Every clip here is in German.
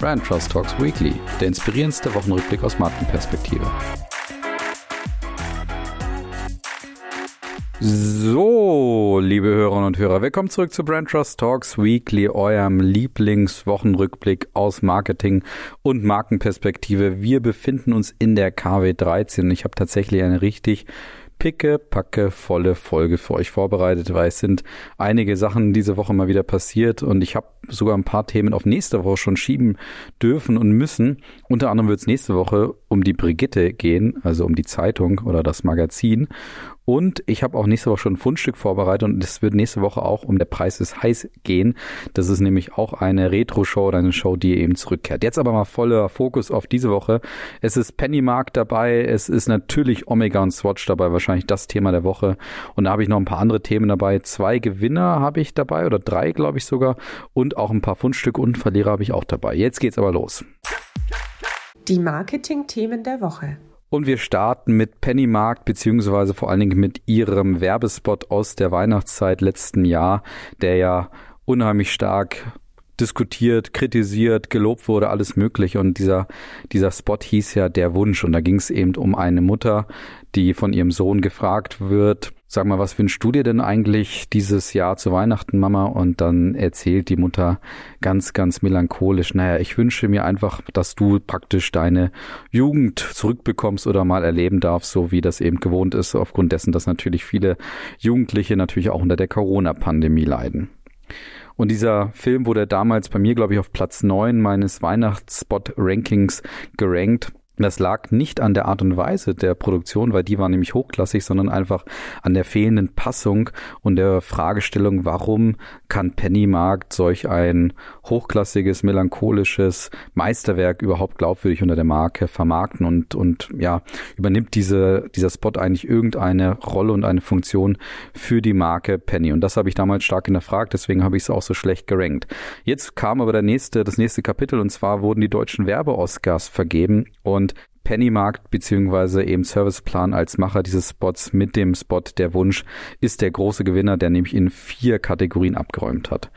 Brand Trust Talks Weekly, der inspirierendste Wochenrückblick aus Markenperspektive. So, liebe Hörerinnen und Hörer, willkommen zurück zu Brand Trust Talks Weekly, eurem Lieblingswochenrückblick aus Marketing und Markenperspektive. Wir befinden uns in der KW 13. Ich habe tatsächlich eine richtig picke, packe, volle Folge für euch vorbereitet, weil es sind einige Sachen diese Woche mal wieder passiert und ich habe sogar ein paar Themen auf nächste Woche schon schieben dürfen und müssen. Unter anderem wird es nächste Woche um die Brigitte gehen, also um die Zeitung oder das Magazin. Und ich habe auch nächste Woche schon ein Fundstück vorbereitet und es wird nächste Woche auch um der Preis ist heiß gehen. Das ist nämlich auch eine Retro-Show oder eine Show, die eben zurückkehrt. Jetzt aber mal voller Fokus auf diese Woche. Es ist Pennymark dabei, es ist natürlich Omega und Swatch dabei, wahrscheinlich das Thema der Woche. Und da habe ich noch ein paar andere Themen dabei. Zwei Gewinner habe ich dabei oder drei, glaube ich sogar. Und auch ein paar Fundstücke und Verlierer habe ich auch dabei. Jetzt geht's aber los. Die Marketing-Themen der Woche. Und wir starten mit Pennymarkt beziehungsweise vor allen Dingen mit ihrem Werbespot aus der Weihnachtszeit letzten Jahr, der ja unheimlich stark diskutiert, kritisiert, gelobt wurde, alles mögliche. Und dieser, dieser Spot hieß ja Der Wunsch. Und da ging es eben um eine Mutter, die von ihrem Sohn gefragt wird, sag mal, was wünschst du dir denn eigentlich dieses Jahr zu Weihnachten, Mama? Und dann erzählt die Mutter ganz, ganz melancholisch, naja, ich wünsche mir einfach, dass du praktisch deine Jugend zurückbekommst oder mal erleben darfst, so wie das eben gewohnt ist, aufgrund dessen, dass natürlich viele Jugendliche natürlich auch unter der Corona-Pandemie leiden. Und dieser Film wurde damals bei mir, glaube ich, auf Platz neun meines Weihnachtsspot-Rankings gerankt. Das lag nicht an der Art und Weise der Produktion, weil die war nämlich hochklassig, sondern einfach an der fehlenden Passung und der Fragestellung, warum kann Pennymarkt solch ein hochklassiges, melancholisches Meisterwerk überhaupt glaubwürdig unter der Marke vermarkten und, und ja, übernimmt diese, dieser Spot eigentlich irgendeine Rolle und eine Funktion für die Marke Penny. Und das habe ich damals stark hinterfragt, deswegen habe ich es auch so schlecht gerankt. Jetzt kam aber der nächste, das nächste Kapitel und zwar wurden die deutschen Werbe-Oscars vergeben und Pennymarkt beziehungsweise eben Serviceplan als Macher dieses Spots mit dem Spot Der Wunsch ist der große Gewinner, der nämlich in vier Kategorien abgeräumt hat.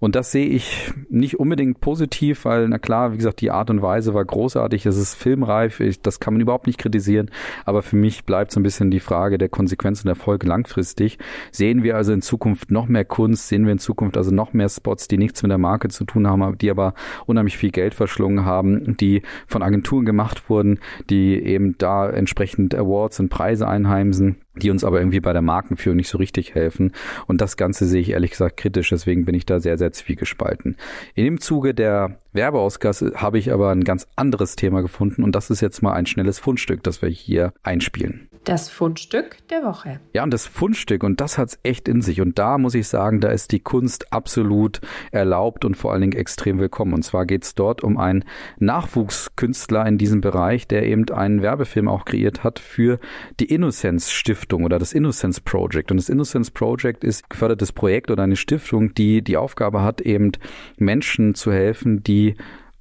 Und das sehe ich nicht unbedingt positiv, weil na klar, wie gesagt, die Art und Weise war großartig, es ist filmreif, ich, das kann man überhaupt nicht kritisieren, aber für mich bleibt so ein bisschen die Frage der Konsequenzen der Folge langfristig. Sehen wir also in Zukunft noch mehr Kunst, sehen wir in Zukunft also noch mehr Spots, die nichts mit der Marke zu tun haben, die aber unheimlich viel Geld verschlungen haben, die von Agenturen gemacht wurden, die eben da entsprechend Awards und Preise einheimsen die uns aber irgendwie bei der Markenführung nicht so richtig helfen. Und das Ganze sehe ich ehrlich gesagt kritisch, deswegen bin ich da sehr, sehr zwiegespalten. In dem Zuge der Werbeausgasse habe ich aber ein ganz anderes Thema gefunden und das ist jetzt mal ein schnelles Fundstück, das wir hier einspielen. Das Fundstück der Woche. Ja, und das Fundstück, und das hat's echt in sich. Und da muss ich sagen, da ist die Kunst absolut erlaubt und vor allen Dingen extrem willkommen. Und zwar geht's dort um einen Nachwuchskünstler in diesem Bereich, der eben einen Werbefilm auch kreiert hat für die Innocence Stiftung. Stiftung oder das Innocence Project. Und das Innocence Project ist ein gefördertes Projekt oder eine Stiftung, die die Aufgabe hat, eben Menschen zu helfen, die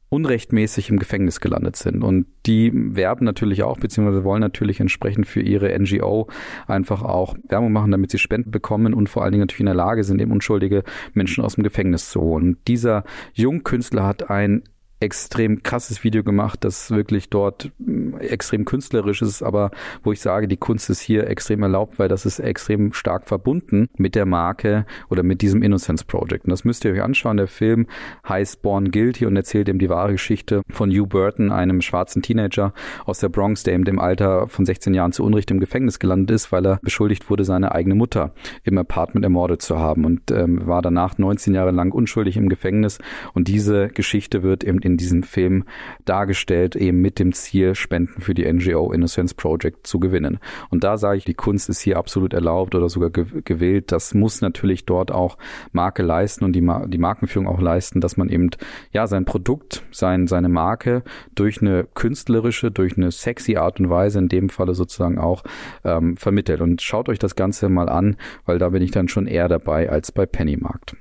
unrechtmäßig im Gefängnis gelandet sind. Und die werben natürlich auch, beziehungsweise wollen natürlich entsprechend für ihre NGO einfach auch Werbung machen, damit sie Spenden bekommen und vor allen Dingen natürlich in der Lage sind, eben unschuldige Menschen aus dem Gefängnis zu holen. Und dieser Jungkünstler hat ein extrem krasses Video gemacht, das wirklich dort mm, extrem künstlerisch ist, aber wo ich sage, die Kunst ist hier extrem erlaubt, weil das ist extrem stark verbunden mit der Marke oder mit diesem Innocence Project. Und das müsst ihr euch anschauen. Der Film heißt Born Guilty und erzählt eben die wahre Geschichte von Hugh Burton, einem schwarzen Teenager aus der Bronx, der eben im Alter von 16 Jahren zu Unrecht im Gefängnis gelandet ist, weil er beschuldigt wurde, seine eigene Mutter im Apartment ermordet zu haben und ähm, war danach 19 Jahre lang unschuldig im Gefängnis. Und diese Geschichte wird eben in diesem Film dargestellt, eben mit dem Ziel, Spenden für die NGO Innocence Project zu gewinnen. Und da sage ich, die Kunst ist hier absolut erlaubt oder sogar gewählt. Das muss natürlich dort auch Marke leisten und die, Mar die Markenführung auch leisten, dass man eben ja sein Produkt, sein, seine Marke durch eine künstlerische, durch eine sexy Art und Weise in dem Falle sozusagen auch ähm, vermittelt. Und schaut euch das Ganze mal an, weil da bin ich dann schon eher dabei als bei Pennymarkt.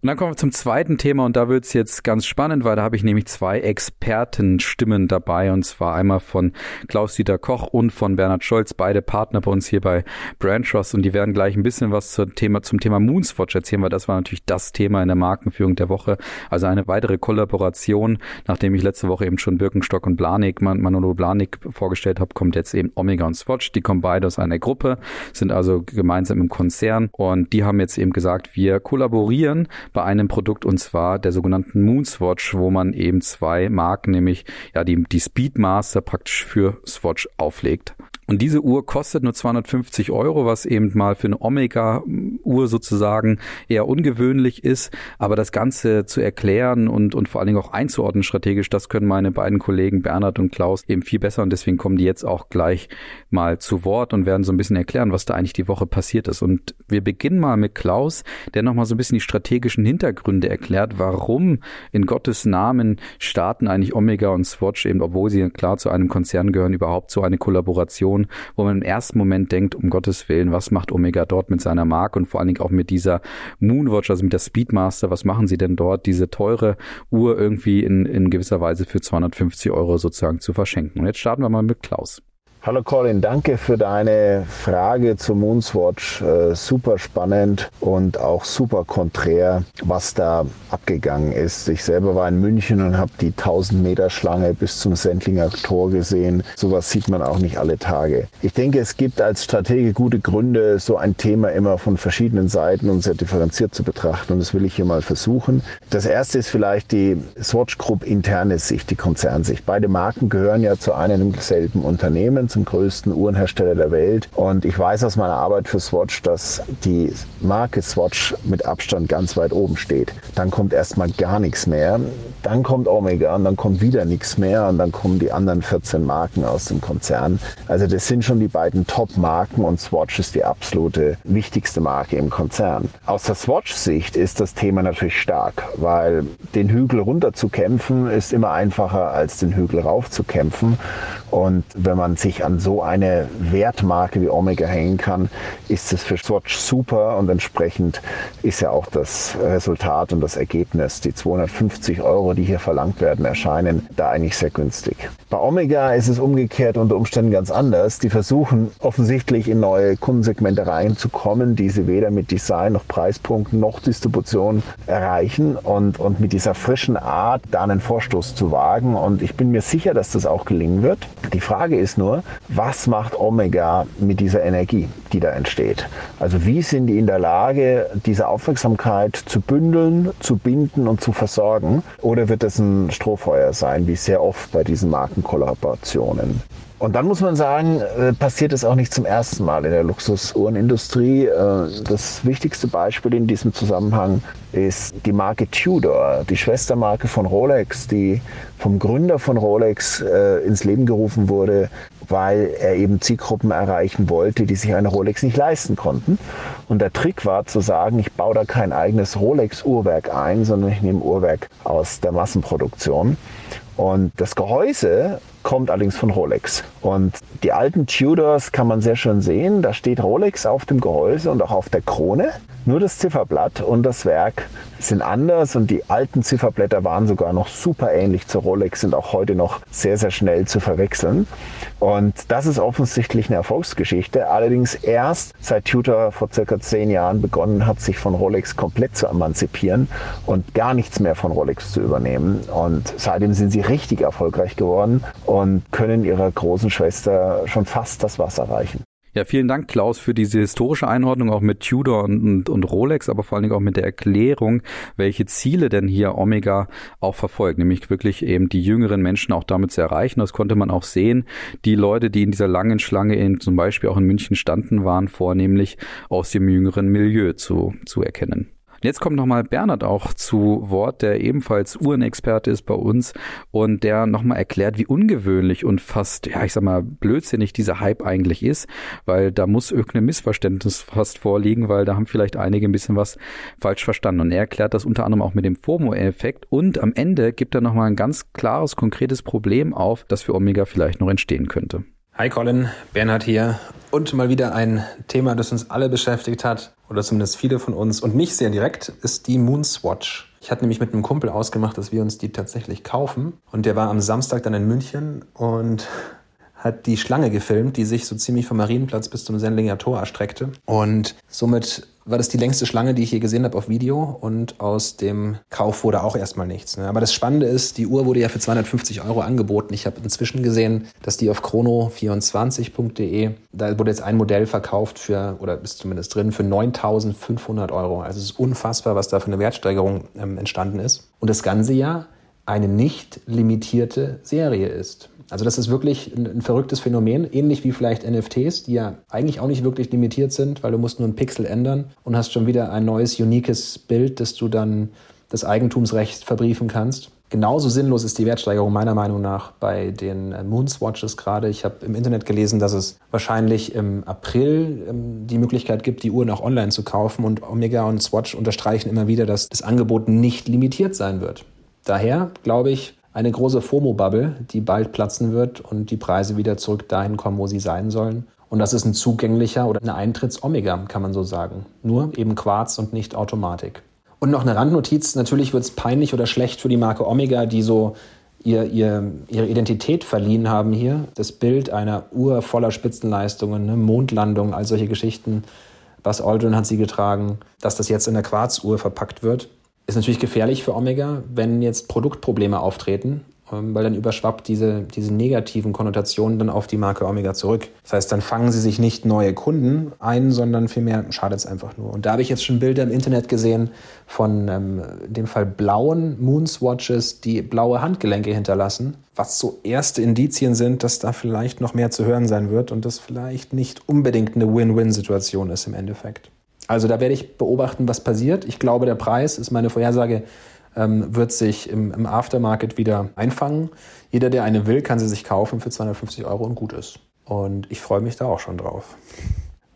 Und dann kommen wir zum zweiten Thema und da wird's jetzt ganz spannend, weil da habe ich nämlich zwei Expertenstimmen dabei und zwar einmal von Klaus-Dieter Koch und von Bernhard Scholz, beide Partner bei uns hier bei Brand Trust und die werden gleich ein bisschen was zum Thema, zum Thema Moonswatch erzählen, weil das war natürlich das Thema in der Markenführung der Woche. Also eine weitere Kollaboration, nachdem ich letzte Woche eben schon Birkenstock und Blanik, Man Manolo Blanik vorgestellt habe, kommt jetzt eben Omega und Swatch. Die kommen beide aus einer Gruppe, sind also gemeinsam im Konzern und die haben jetzt eben gesagt, wir kollaborieren bei einem Produkt und zwar der sogenannten Moonswatch, wo man eben zwei Marken, nämlich ja die, die Speedmaster praktisch für Swatch auflegt. Und diese Uhr kostet nur 250 Euro, was eben mal für eine Omega-Uhr sozusagen eher ungewöhnlich ist. Aber das Ganze zu erklären und, und vor allen Dingen auch einzuordnen strategisch, das können meine beiden Kollegen Bernhard und Klaus eben viel besser. Und deswegen kommen die jetzt auch gleich mal zu Wort und werden so ein bisschen erklären, was da eigentlich die Woche passiert ist. Und wir beginnen mal mit Klaus, der nochmal so ein bisschen die strategischen Hintergründe erklärt, warum in Gottes Namen starten eigentlich Omega und Swatch eben, obwohl sie klar zu einem Konzern gehören, überhaupt so eine Kollaboration Situation, wo man im ersten Moment denkt, um Gottes Willen, was macht Omega dort mit seiner Marke und vor allen Dingen auch mit dieser Moonwatch, also mit der Speedmaster, was machen sie denn dort, diese teure Uhr irgendwie in, in gewisser Weise für 250 Euro sozusagen zu verschenken. Und jetzt starten wir mal mit Klaus. Hallo Colin, danke für deine Frage zur Moonswatch. Äh, super spannend und auch super konträr, was da abgegangen ist. Ich selber war in München und habe die 1000 Meter Schlange bis zum Sendlinger Tor gesehen. Sowas sieht man auch nicht alle Tage. Ich denke, es gibt als Stratege gute Gründe, so ein Thema immer von verschiedenen Seiten und sehr differenziert zu betrachten. Und das will ich hier mal versuchen. Das erste ist vielleicht die Swatch Group interne Sicht, die Konzernsicht. Beide Marken gehören ja zu einem selben Unternehmen zum größten Uhrenhersteller der Welt. Und ich weiß aus meiner Arbeit für Swatch, dass die Marke Swatch mit Abstand ganz weit oben steht. Dann kommt erstmal gar nichts mehr. Dann kommt Omega und dann kommt wieder nichts mehr und dann kommen die anderen 14 Marken aus dem Konzern. Also das sind schon die beiden Top-Marken und Swatch ist die absolute wichtigste Marke im Konzern. Aus der Swatch-Sicht ist das Thema natürlich stark, weil den Hügel runter zu kämpfen ist immer einfacher als den Hügel rauf zu kämpfen. Und wenn man sich an so eine Wertmarke wie Omega hängen kann, ist es für Swatch super und entsprechend ist ja auch das Resultat und das Ergebnis, die 250 Euro, die hier verlangt werden, erscheinen da eigentlich sehr günstig. Bei Omega ist es umgekehrt unter Umständen ganz anders. Die versuchen offensichtlich in neue Kundensegmente reinzukommen, die sie weder mit Design noch Preispunkten noch Distribution erreichen und, und mit dieser frischen Art da einen Vorstoß zu wagen. Und ich bin mir sicher, dass das auch gelingen wird. Die Frage ist nur, was macht Omega mit dieser Energie, die da entsteht? Also wie sind die in der Lage, diese Aufmerksamkeit zu bündeln, zu binden und zu versorgen? Oder wird es ein Strohfeuer sein, wie sehr oft bei diesen Markenkollaborationen? Und dann muss man sagen, äh, passiert es auch nicht zum ersten Mal in der Luxusuhrenindustrie. Äh, das wichtigste Beispiel in diesem Zusammenhang ist die Marke Tudor, die Schwestermarke von Rolex, die vom Gründer von Rolex äh, ins Leben gerufen wurde, weil er eben Zielgruppen erreichen wollte, die sich eine Rolex nicht leisten konnten. Und der Trick war zu sagen, ich baue da kein eigenes Rolex-Uhrwerk ein, sondern ich nehme Uhrwerk aus der Massenproduktion. Und das Gehäuse kommt allerdings von Rolex. Und die alten Tudors kann man sehr schön sehen. Da steht Rolex auf dem Gehäuse und auch auf der Krone. Nur das Zifferblatt und das Werk sind anders und die alten Zifferblätter waren sogar noch super ähnlich zu Rolex, sind auch heute noch sehr, sehr schnell zu verwechseln. Und das ist offensichtlich eine Erfolgsgeschichte. Allerdings erst seit Tudor vor circa zehn Jahren begonnen hat, sich von Rolex komplett zu emanzipieren und gar nichts mehr von Rolex zu übernehmen. Und seitdem sind sie richtig erfolgreich geworden und können ihrer großen Schwester schon fast das Wasser reichen. Ja, vielen Dank, Klaus, für diese historische Einordnung auch mit Tudor und, und, und, Rolex, aber vor allen Dingen auch mit der Erklärung, welche Ziele denn hier Omega auch verfolgt, nämlich wirklich eben die jüngeren Menschen auch damit zu erreichen. Das konnte man auch sehen. Die Leute, die in dieser langen Schlange in, zum Beispiel auch in München standen, waren vornehmlich aus dem jüngeren Milieu zu, zu erkennen. Jetzt kommt nochmal Bernhard auch zu Wort, der ebenfalls Uhrenexperte ist bei uns und der nochmal erklärt, wie ungewöhnlich und fast, ja, ich sag mal, blödsinnig dieser Hype eigentlich ist, weil da muss irgendein Missverständnis fast vorliegen, weil da haben vielleicht einige ein bisschen was falsch verstanden. Und er erklärt das unter anderem auch mit dem FOMO-Effekt und am Ende gibt er nochmal ein ganz klares, konkretes Problem auf, das für Omega vielleicht noch entstehen könnte. Hi Colin, Bernhard hier. Und mal wieder ein Thema, das uns alle beschäftigt hat, oder zumindest viele von uns und mich sehr direkt, ist die Moonswatch. Ich hatte nämlich mit einem Kumpel ausgemacht, dass wir uns die tatsächlich kaufen. Und der war am Samstag dann in München und hat die Schlange gefilmt, die sich so ziemlich vom Marienplatz bis zum Sendlinger Tor erstreckte. Und somit war das die längste Schlange, die ich je gesehen habe auf Video. Und aus dem Kauf wurde auch erstmal nichts. Ne? Aber das Spannende ist, die Uhr wurde ja für 250 Euro angeboten. Ich habe inzwischen gesehen, dass die auf chrono24.de, da wurde jetzt ein Modell verkauft für, oder ist zumindest drin, für 9.500 Euro. Also es ist unfassbar, was da für eine Wertsteigerung ähm, entstanden ist. Und das ganze Jahr eine nicht limitierte Serie ist. Also das ist wirklich ein, ein, verrücktes Phänomen, ähnlich wie vielleicht NFTs, die ja eigentlich auch nicht wirklich limitiert sind, weil du musst nur einen Pixel ändern und hast schon wieder ein neues, uniques Bild, das du dann das Eigentumsrecht verbriefen kannst. Genauso sinnlos ist die Wertsteigerung meiner Meinung nach bei den äh, Moonswatches gerade. Ich habe im Internet gelesen, dass es wahrscheinlich im April ähm, die Möglichkeit gibt, die Uhren auch online zu kaufen. Und Omega und Swatch unterstreichen immer wieder, dass das Angebot nicht limitiert sein wird. Daher glaube ich, eine große FOMO-Bubble, die bald platzen wird und die Preise wieder zurück dahin kommen, wo sie sein sollen. Und das ist ein zugänglicher oder eine Eintritts-Omega, kann man so sagen. Nur eben Quarz und nicht Automatik. Und noch eine Randnotiz, natürlich wird es peinlich oder schlecht für die Marke Omega, die so ihr, ihr, ihre Identität verliehen haben hier. Das Bild einer Uhr voller Spitzenleistungen, ne, Mondlandung, all solche Geschichten. Buzz Aldrin hat sie getragen, dass das jetzt in der Quarzuhr verpackt wird. Ist natürlich gefährlich für Omega, wenn jetzt Produktprobleme auftreten, ähm, weil dann überschwappt diese, diese negativen Konnotationen dann auf die Marke Omega zurück. Das heißt, dann fangen sie sich nicht neue Kunden ein, sondern vielmehr schadet es einfach nur. Und da habe ich jetzt schon Bilder im Internet gesehen von ähm, in dem Fall blauen Moonswatches, die blaue Handgelenke hinterlassen, was so erste Indizien sind, dass da vielleicht noch mehr zu hören sein wird und das vielleicht nicht unbedingt eine Win-Win-Situation ist im Endeffekt. Also da werde ich beobachten, was passiert. Ich glaube, der Preis ist meine Vorhersage, ähm, wird sich im, im, Aftermarket wieder einfangen. Jeder, der eine will, kann sie sich kaufen für 250 Euro und gut ist. Und ich freue mich da auch schon drauf.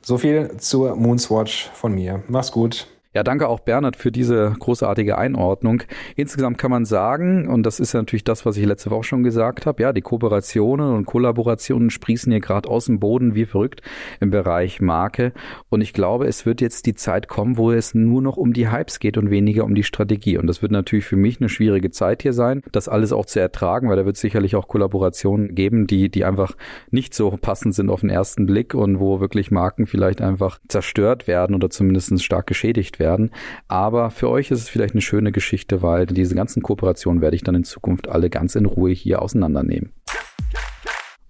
So viel zur Moonswatch von mir. Mach's gut. Ja, danke auch Bernhard für diese großartige Einordnung. Insgesamt kann man sagen, und das ist natürlich das, was ich letzte Woche schon gesagt habe, ja, die Kooperationen und Kollaborationen sprießen hier gerade aus dem Boden wie verrückt im Bereich Marke. Und ich glaube, es wird jetzt die Zeit kommen, wo es nur noch um die Hypes geht und weniger um die Strategie. Und das wird natürlich für mich eine schwierige Zeit hier sein, das alles auch zu ertragen, weil da wird sicherlich auch Kollaborationen geben, die, die einfach nicht so passend sind auf den ersten Blick und wo wirklich Marken vielleicht einfach zerstört werden oder zumindest stark geschädigt werden werden. Aber für euch ist es vielleicht eine schöne Geschichte, weil diese ganzen Kooperationen werde ich dann in Zukunft alle ganz in Ruhe hier auseinandernehmen.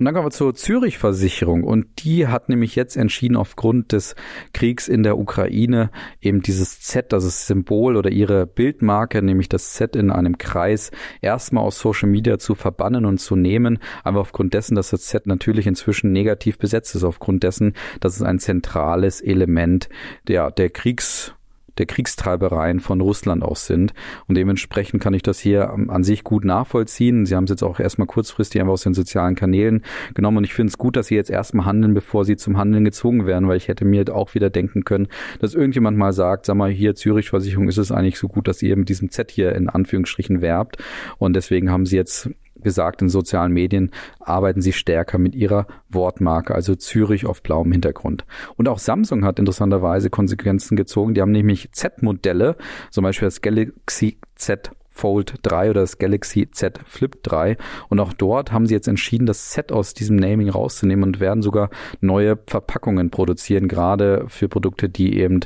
Und dann kommen wir zur Zürich-Versicherung und die hat nämlich jetzt entschieden, aufgrund des Kriegs in der Ukraine eben dieses Z, das ist Symbol oder ihre Bildmarke, nämlich das Z in einem Kreis, erstmal aus Social Media zu verbannen und zu nehmen, einfach aufgrund dessen, dass das Z natürlich inzwischen negativ besetzt ist, aufgrund dessen, dass es ein zentrales Element der, der Kriegs der Kriegstreibereien von Russland aus sind. Und dementsprechend kann ich das hier an sich gut nachvollziehen. Sie haben es jetzt auch erstmal kurzfristig einfach aus den sozialen Kanälen genommen. Und ich finde es gut, dass Sie jetzt erstmal handeln, bevor Sie zum Handeln gezwungen werden, weil ich hätte mir auch wieder denken können, dass irgendjemand mal sagt, sag mal, hier Zürich-Versicherung ist es eigentlich so gut, dass ihr mit diesem Z hier in Anführungsstrichen werbt. Und deswegen haben Sie jetzt gesagt, in sozialen Medien arbeiten sie stärker mit ihrer Wortmarke, also Zürich auf blauem Hintergrund. Und auch Samsung hat interessanterweise Konsequenzen gezogen. Die haben nämlich Z-Modelle, zum Beispiel das Galaxy Z Fold 3 oder das Galaxy Z Flip 3. Und auch dort haben sie jetzt entschieden, das Z aus diesem Naming rauszunehmen und werden sogar neue Verpackungen produzieren, gerade für Produkte, die eben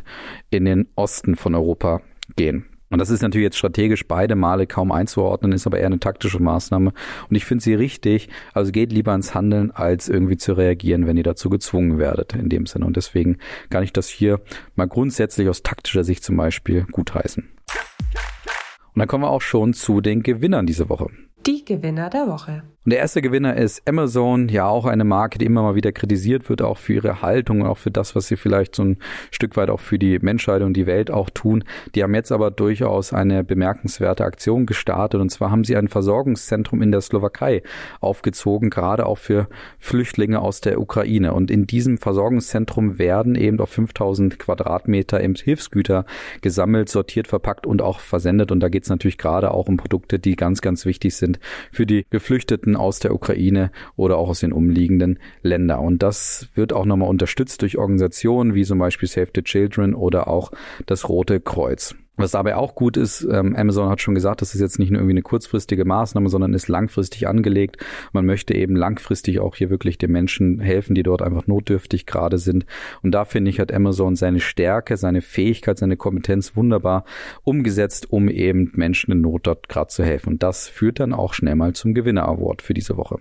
in den Osten von Europa gehen. Und das ist natürlich jetzt strategisch beide Male kaum einzuordnen, ist aber eher eine taktische Maßnahme. Und ich finde sie richtig. Also geht lieber ins Handeln, als irgendwie zu reagieren, wenn ihr dazu gezwungen werdet, in dem Sinne. Und deswegen kann ich das hier mal grundsätzlich aus taktischer Sicht zum Beispiel gutheißen. Und dann kommen wir auch schon zu den Gewinnern diese Woche. Die Gewinner der Woche. Und der erste Gewinner ist Amazon, ja auch eine Marke, die immer mal wieder kritisiert wird, auch für ihre Haltung und auch für das, was sie vielleicht so ein Stück weit auch für die Menschheit und die Welt auch tun. Die haben jetzt aber durchaus eine bemerkenswerte Aktion gestartet und zwar haben sie ein Versorgungszentrum in der Slowakei aufgezogen, gerade auch für Flüchtlinge aus der Ukraine. Und in diesem Versorgungszentrum werden eben auf 5000 Quadratmeter eben Hilfsgüter gesammelt, sortiert, verpackt und auch versendet. Und da geht es natürlich gerade auch um Produkte, die ganz, ganz wichtig sind für die Geflüchteten Menschen aus der Ukraine oder auch aus den umliegenden Ländern. Und das wird auch nochmal unterstützt durch Organisationen wie zum Beispiel Save the Children oder auch das Rote Kreuz. Was dabei auch gut ist, ähm, Amazon hat schon gesagt, das ist jetzt nicht nur irgendwie eine kurzfristige Maßnahme, sondern ist langfristig angelegt. Man möchte eben langfristig auch hier wirklich den Menschen helfen, die dort einfach notdürftig gerade sind. Und da finde ich, hat Amazon seine Stärke, seine Fähigkeit, seine Kompetenz wunderbar umgesetzt, um eben Menschen in Not dort gerade zu helfen. Und das führt dann auch schnell mal zum Gewinner Award für diese Woche.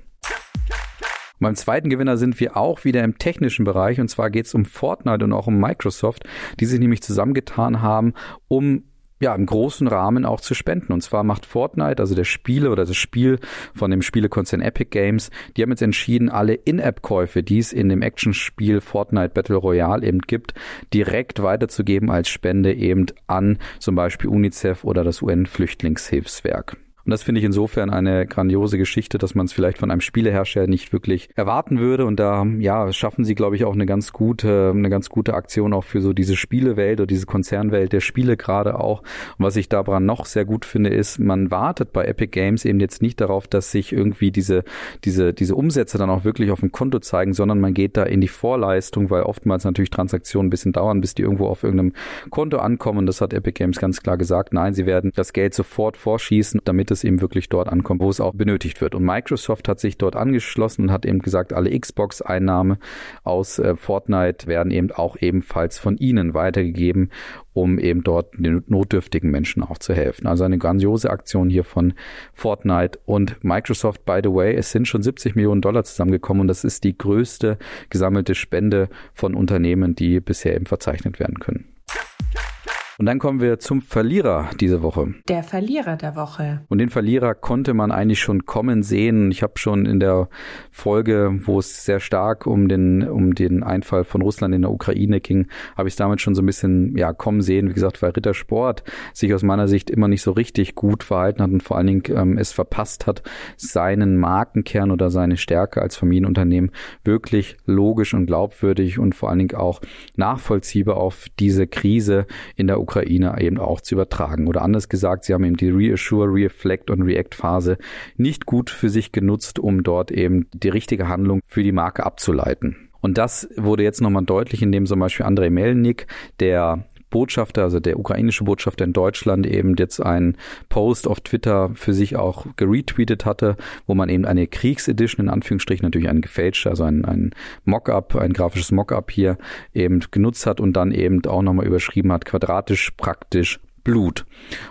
Und beim zweiten Gewinner sind wir auch wieder im technischen Bereich und zwar geht es um Fortnite und auch um Microsoft, die sich nämlich zusammengetan haben, um ja, im großen Rahmen auch zu spenden. Und zwar macht Fortnite, also der Spiele oder das Spiel von dem Spielekonzern Epic Games, die haben jetzt entschieden, alle In-App-Käufe, die es in dem Actionspiel Fortnite Battle Royale eben gibt, direkt weiterzugeben als Spende eben an zum Beispiel UNICEF oder das UN-Flüchtlingshilfswerk. Und das finde ich insofern eine grandiose Geschichte, dass man es vielleicht von einem Spielehersteller nicht wirklich erwarten würde. Und da, ja, schaffen sie, glaube ich, auch eine ganz gute, eine ganz gute Aktion auch für so diese Spielewelt oder diese Konzernwelt der Spiele gerade auch. Und was ich daran noch sehr gut finde, ist, man wartet bei Epic Games eben jetzt nicht darauf, dass sich irgendwie diese, diese, diese Umsätze dann auch wirklich auf dem Konto zeigen, sondern man geht da in die Vorleistung, weil oftmals natürlich Transaktionen ein bisschen dauern, bis die irgendwo auf irgendeinem Konto ankommen. Und das hat Epic Games ganz klar gesagt. Nein, sie werden das Geld sofort vorschießen, damit es eben wirklich dort ankommt, wo es auch benötigt wird. Und Microsoft hat sich dort angeschlossen und hat eben gesagt, alle Xbox-Einnahmen aus äh, Fortnite werden eben auch ebenfalls von ihnen weitergegeben, um eben dort den notdürftigen Menschen auch zu helfen. Also eine grandiose Aktion hier von Fortnite und Microsoft. By the way, es sind schon 70 Millionen Dollar zusammengekommen und das ist die größte gesammelte Spende von Unternehmen, die bisher eben verzeichnet werden können. Und dann kommen wir zum Verlierer diese Woche. Der Verlierer der Woche. Und den Verlierer konnte man eigentlich schon kommen sehen. Ich habe schon in der Folge, wo es sehr stark um den um den Einfall von Russland in der Ukraine ging, habe ich es damit schon so ein bisschen ja kommen sehen. Wie gesagt, weil Rittersport sich aus meiner Sicht immer nicht so richtig gut verhalten hat und vor allen Dingen ähm, es verpasst hat, seinen Markenkern oder seine Stärke als Familienunternehmen wirklich logisch und glaubwürdig und vor allen Dingen auch nachvollziehbar auf diese Krise in der Ukraine eben auch zu übertragen. Oder anders gesagt, sie haben eben die Reassure, Reflect und React Phase nicht gut für sich genutzt, um dort eben die richtige Handlung für die Marke abzuleiten. Und das wurde jetzt nochmal deutlich, indem zum Beispiel Andrei Melnik, der Botschafter, also der ukrainische Botschafter in Deutschland eben jetzt einen Post auf Twitter für sich auch geretweetet hatte, wo man eben eine Kriegsedition in Anführungsstrichen natürlich ein gefälscht, also ein, ein Mockup, ein grafisches Mockup hier eben genutzt hat und dann eben auch nochmal überschrieben hat, quadratisch praktisch Blut.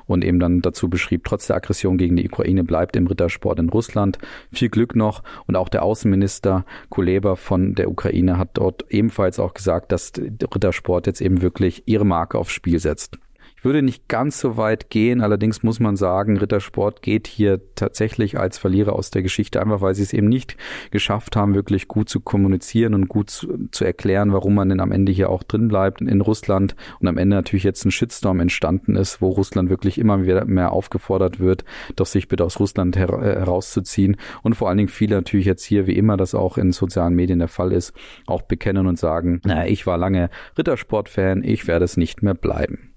Und eben dann dazu beschrieb, trotz der Aggression gegen die Ukraine bleibt im Rittersport in Russland. Viel Glück noch. Und auch der Außenminister Kuleba von der Ukraine hat dort ebenfalls auch gesagt, dass Rittersport jetzt eben wirklich ihre Marke aufs Spiel setzt würde nicht ganz so weit gehen. Allerdings muss man sagen, Rittersport geht hier tatsächlich als Verlierer aus der Geschichte, einfach weil sie es eben nicht geschafft haben, wirklich gut zu kommunizieren und gut zu, zu erklären, warum man denn am Ende hier auch drin bleibt in Russland und am Ende natürlich jetzt ein Shitstorm entstanden ist, wo Russland wirklich immer mehr aufgefordert wird, doch sich bitte aus Russland her äh, herauszuziehen und vor allen Dingen viele natürlich jetzt hier, wie immer das auch in sozialen Medien der Fall ist, auch bekennen und sagen, naja, ich war lange Rittersport-Fan, ich werde es nicht mehr bleiben.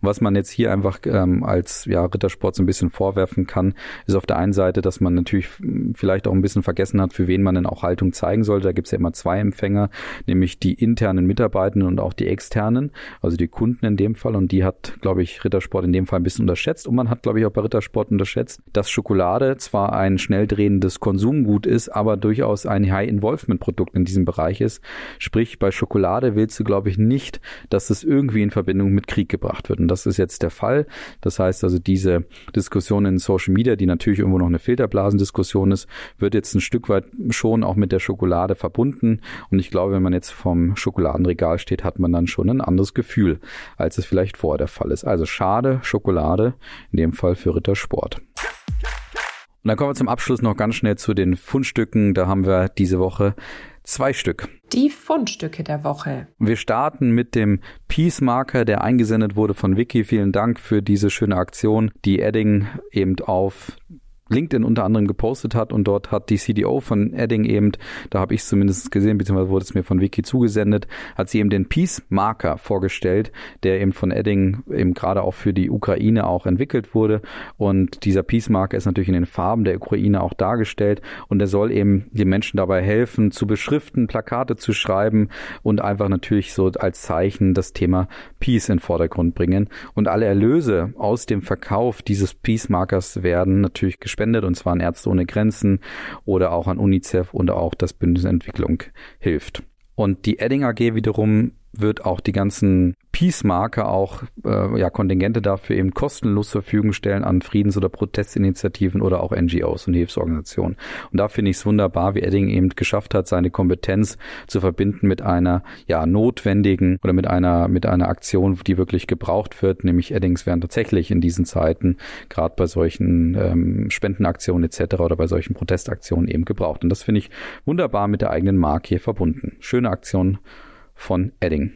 Und was man jetzt hier einfach ähm, als ja, Rittersport so ein bisschen vorwerfen kann, ist auf der einen Seite, dass man natürlich vielleicht auch ein bisschen vergessen hat, für wen man denn auch Haltung zeigen sollte. Da gibt es ja immer zwei Empfänger, nämlich die internen Mitarbeitenden und auch die externen, also die Kunden in dem Fall. Und die hat, glaube ich, Rittersport in dem Fall ein bisschen unterschätzt. Und man hat, glaube ich, auch bei Rittersport unterschätzt, dass Schokolade zwar ein schnell drehendes Konsumgut ist, aber durchaus ein High-Involvement-Produkt in diesem Bereich ist. Sprich, bei Schokolade willst du, glaube ich, nicht, dass es irgendwie in Verbindung mit Krieg gebracht gemacht wird. Und das ist jetzt der Fall. Das heißt also, diese Diskussion in Social Media, die natürlich irgendwo noch eine Filterblasendiskussion ist, wird jetzt ein Stück weit schon auch mit der Schokolade verbunden. Und ich glaube, wenn man jetzt vom Schokoladenregal steht, hat man dann schon ein anderes Gefühl, als es vielleicht vorher der Fall ist. Also schade, Schokolade, in dem Fall für Rittersport. Und dann kommen wir zum Abschluss noch ganz schnell zu den Fundstücken. Da haben wir diese Woche zwei Stück. Die Fundstücke der Woche. Wir starten mit dem Peace Marker, der eingesendet wurde von Vicky. Vielen Dank für diese schöne Aktion, die Edding eben auf LinkedIn unter anderem gepostet hat und dort hat die CDO von Edding eben, da habe ich es zumindest gesehen, beziehungsweise wurde es mir von Wiki zugesendet, hat sie eben den Peace-Marker vorgestellt, der eben von Edding eben gerade auch für die Ukraine auch entwickelt wurde. Und dieser Peace-Marker ist natürlich in den Farben der Ukraine auch dargestellt. Und der soll eben den Menschen dabei helfen, zu beschriften, Plakate zu schreiben und einfach natürlich so als Zeichen das Thema Peace in den Vordergrund bringen. Und alle Erlöse aus dem Verkauf dieses Peace-Markers werden natürlich gespendet gespendet, und zwar an Ärzte ohne Grenzen oder auch an UNICEF und auch das Bündnis Entwicklung hilft. Und die Edding AG wiederum wird auch die ganzen Peace-Marker auch äh, ja, Kontingente dafür eben kostenlos zur Verfügung stellen an Friedens- oder Protestinitiativen oder auch NGOs und Hilfsorganisationen. Und da finde ich es wunderbar, wie Edding eben geschafft hat, seine Kompetenz zu verbinden mit einer ja notwendigen oder mit einer mit einer Aktion, die wirklich gebraucht wird. Nämlich Eddings werden tatsächlich in diesen Zeiten gerade bei solchen ähm, Spendenaktionen etc. oder bei solchen Protestaktionen eben gebraucht. Und das finde ich wunderbar mit der eigenen Marke hier verbunden. Schöne Aktion von Edding.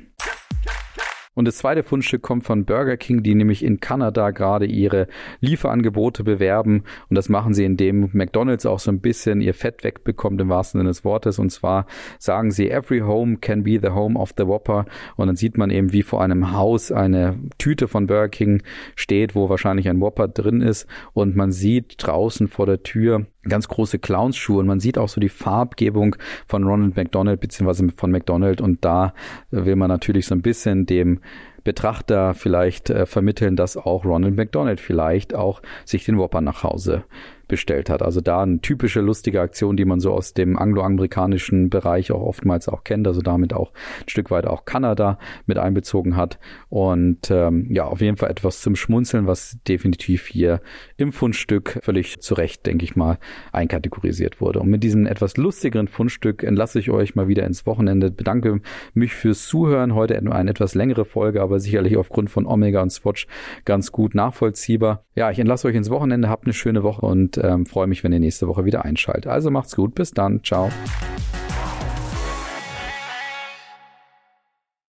Und das zweite Fundstück kommt von Burger King, die nämlich in Kanada gerade ihre Lieferangebote bewerben. Und das machen sie, indem McDonald's auch so ein bisschen ihr Fett wegbekommt im wahrsten Sinne des Wortes. Und zwar sagen sie, every home can be the home of the Whopper. Und dann sieht man eben, wie vor einem Haus eine Tüte von Burger King steht, wo wahrscheinlich ein Whopper drin ist. Und man sieht draußen vor der Tür ganz große Clownsschuhe und man sieht auch so die Farbgebung von Ronald McDonald beziehungsweise von McDonald und da will man natürlich so ein bisschen dem Betrachter vielleicht äh, vermitteln, dass auch Ronald McDonald vielleicht auch sich den Whopper nach Hause bestellt hat. Also da eine typische lustige Aktion, die man so aus dem angloamerikanischen Bereich auch oftmals auch kennt, also damit auch ein Stück weit auch Kanada mit einbezogen hat. Und ähm, ja, auf jeden Fall etwas zum Schmunzeln, was definitiv hier im Fundstück völlig zu Recht, denke ich mal, einkategorisiert wurde. Und mit diesem etwas lustigeren Fundstück entlasse ich euch mal wieder ins Wochenende. Bedanke mich fürs Zuhören. Heute eine etwas längere Folge, aber sicherlich aufgrund von Omega und Swatch ganz gut nachvollziehbar. Ja, ich entlasse euch ins Wochenende. Habt eine schöne Woche ähm, freue mich, wenn ihr nächste Woche wieder einschaltet. Also macht's gut. Bis dann. Ciao.